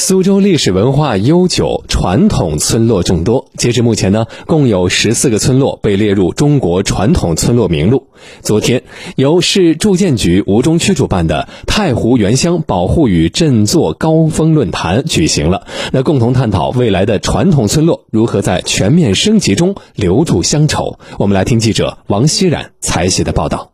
苏州历史文化悠久，传统村落众多。截至目前呢，共有十四个村落被列入中国传统村落名录。昨天，由市住建局吴中区主办的太湖原乡保护与振作高峰论坛举行了，那共同探讨未来的传统村落如何在全面升级中留住乡愁。我们来听记者王熙冉采写的报道。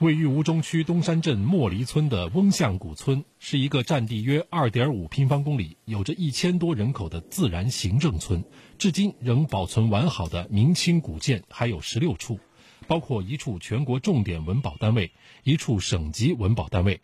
位于吴中区东山镇莫离村的翁巷古村，是一个占地约2.5平方公里、有着一千多人口的自然行政村。至今仍保存完好的明清古建还有16处，包括一处全国重点文保单位、一处省级文保单位。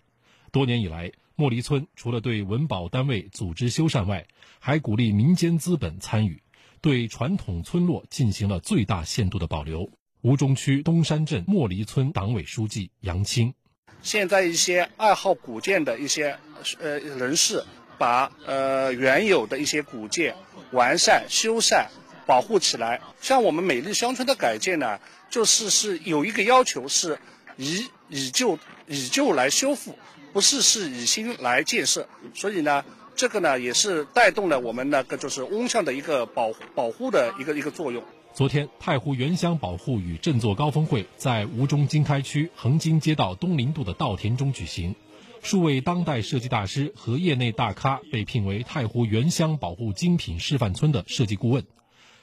多年以来，莫离村除了对文保单位组织修缮外，还鼓励民间资本参与，对传统村落进行了最大限度的保留。吴中区东山镇莫离村党委书记杨青，现在一些爱好古建的一些呃人士，把呃原有的一些古建完善、修缮、保护起来。像我们美丽乡村的改建呢，就是是有一个要求，是以以旧以旧来修复，不是是以新来建设。所以呢，这个呢也是带动了我们那个就是翁巷的一个保保护的一个一个作用。昨天，太湖原乡保护与振作高峰会在吴中经开区横泾街道东林渡的稻田中举行。数位当代设计大师和业内大咖被聘为太湖原乡保护精品示范村的设计顾问。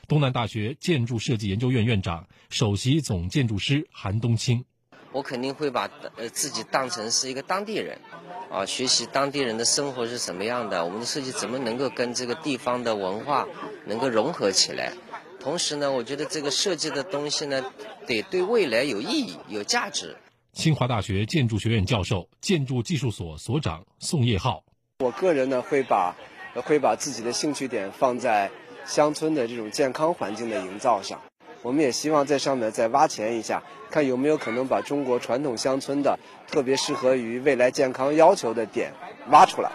东南大学建筑设计研究院院长、首席总建筑师韩东青：我肯定会把呃自己当成是一个当地人，啊，学习当地人的生活是什么样的，我们的设计怎么能够跟这个地方的文化能够融合起来。同时呢，我觉得这个设计的东西呢，得对未来有意义、有价值。清华大学建筑学院教授、建筑技术所所长宋业浩，我个人呢会把会把自己的兴趣点放在乡村的这种健康环境的营造上。我们也希望在上面再挖潜一下，看有没有可能把中国传统乡村的特别适合于未来健康要求的点挖出来。